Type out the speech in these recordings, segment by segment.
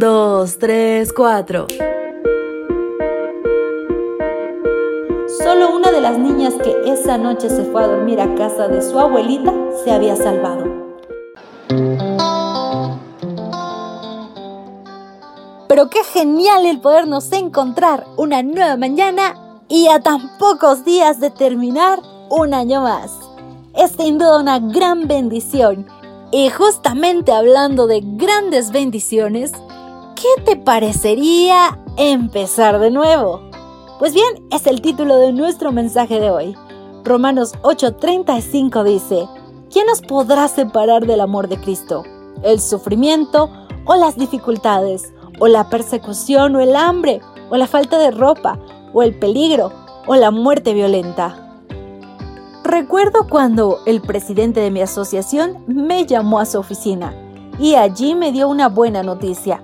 2, 3, 4. Solo una de las niñas que esa noche se fue a dormir a casa de su abuelita se había salvado. Pero qué genial el podernos encontrar una nueva mañana y a tan pocos días de terminar un año más. Es sin duda una gran bendición. Y justamente hablando de grandes bendiciones, ¿qué te parecería empezar de nuevo? Pues bien, es el título de nuestro mensaje de hoy. Romanos 8:35 dice, ¿quién nos podrá separar del amor de Cristo? ¿El sufrimiento o las dificultades? ¿O la persecución o el hambre? ¿O la falta de ropa? ¿O el peligro? ¿O la muerte violenta? Recuerdo cuando el presidente de mi asociación me llamó a su oficina y allí me dio una buena noticia.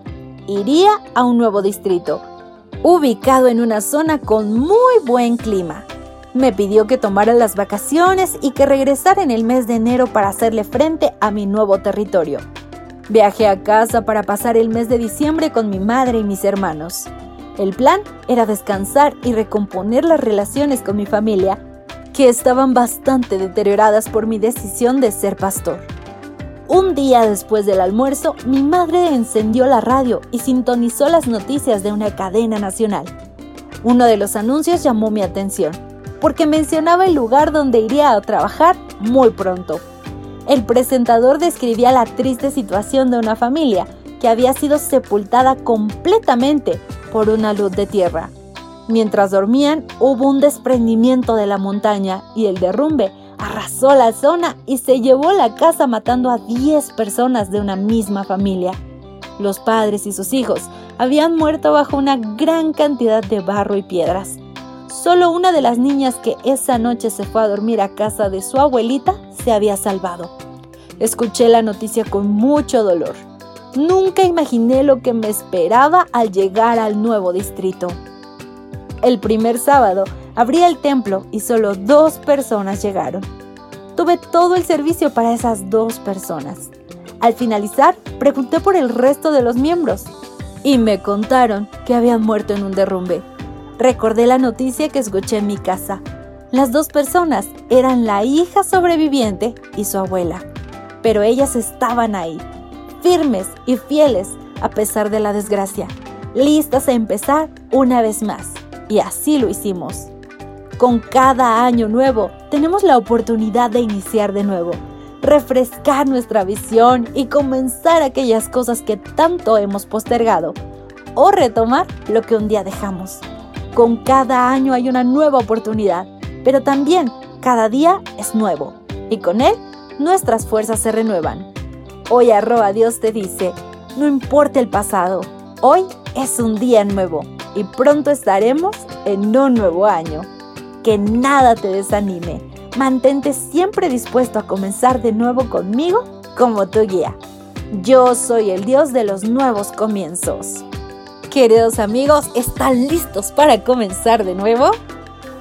Iría a un nuevo distrito ubicado en una zona con muy buen clima. Me pidió que tomara las vacaciones y que regresara en el mes de enero para hacerle frente a mi nuevo territorio. Viajé a casa para pasar el mes de diciembre con mi madre y mis hermanos. El plan era descansar y recomponer las relaciones con mi familia, que estaban bastante deterioradas por mi decisión de ser pastor. Un día después del almuerzo, mi madre encendió la radio y sintonizó las noticias de una cadena nacional. Uno de los anuncios llamó mi atención, porque mencionaba el lugar donde iría a trabajar muy pronto. El presentador describía la triste situación de una familia que había sido sepultada completamente por una luz de tierra. Mientras dormían, hubo un desprendimiento de la montaña y el derrumbe arrasó la zona y se llevó la casa matando a 10 personas de una misma familia. Los padres y sus hijos habían muerto bajo una gran cantidad de barro y piedras. Solo una de las niñas que esa noche se fue a dormir a casa de su abuelita se había salvado. Escuché la noticia con mucho dolor. Nunca imaginé lo que me esperaba al llegar al nuevo distrito. El primer sábado abría el templo y solo dos personas llegaron. Tuve todo el servicio para esas dos personas. Al finalizar, pregunté por el resto de los miembros y me contaron que habían muerto en un derrumbe. Recordé la noticia que escuché en mi casa. Las dos personas eran la hija sobreviviente y su abuela, pero ellas estaban ahí, firmes y fieles a pesar de la desgracia, listas a empezar una vez más. Y así lo hicimos. Con cada año nuevo tenemos la oportunidad de iniciar de nuevo, refrescar nuestra visión y comenzar aquellas cosas que tanto hemos postergado o retomar lo que un día dejamos. Con cada año hay una nueva oportunidad, pero también cada día es nuevo y con él nuestras fuerzas se renuevan. Hoy arroba Dios te dice, no importa el pasado, hoy es un día nuevo y pronto estaremos en un nuevo año que nada te desanime. Mantente siempre dispuesto a comenzar de nuevo conmigo como tu guía. Yo soy el Dios de los nuevos comienzos. Queridos amigos, ¿están listos para comenzar de nuevo?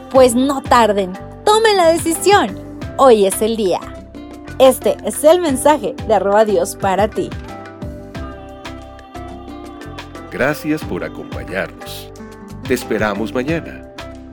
Pues no tarden, tomen la decisión. Hoy es el día. Este es el mensaje de arroba Dios para ti. Gracias por acompañarnos. Te esperamos mañana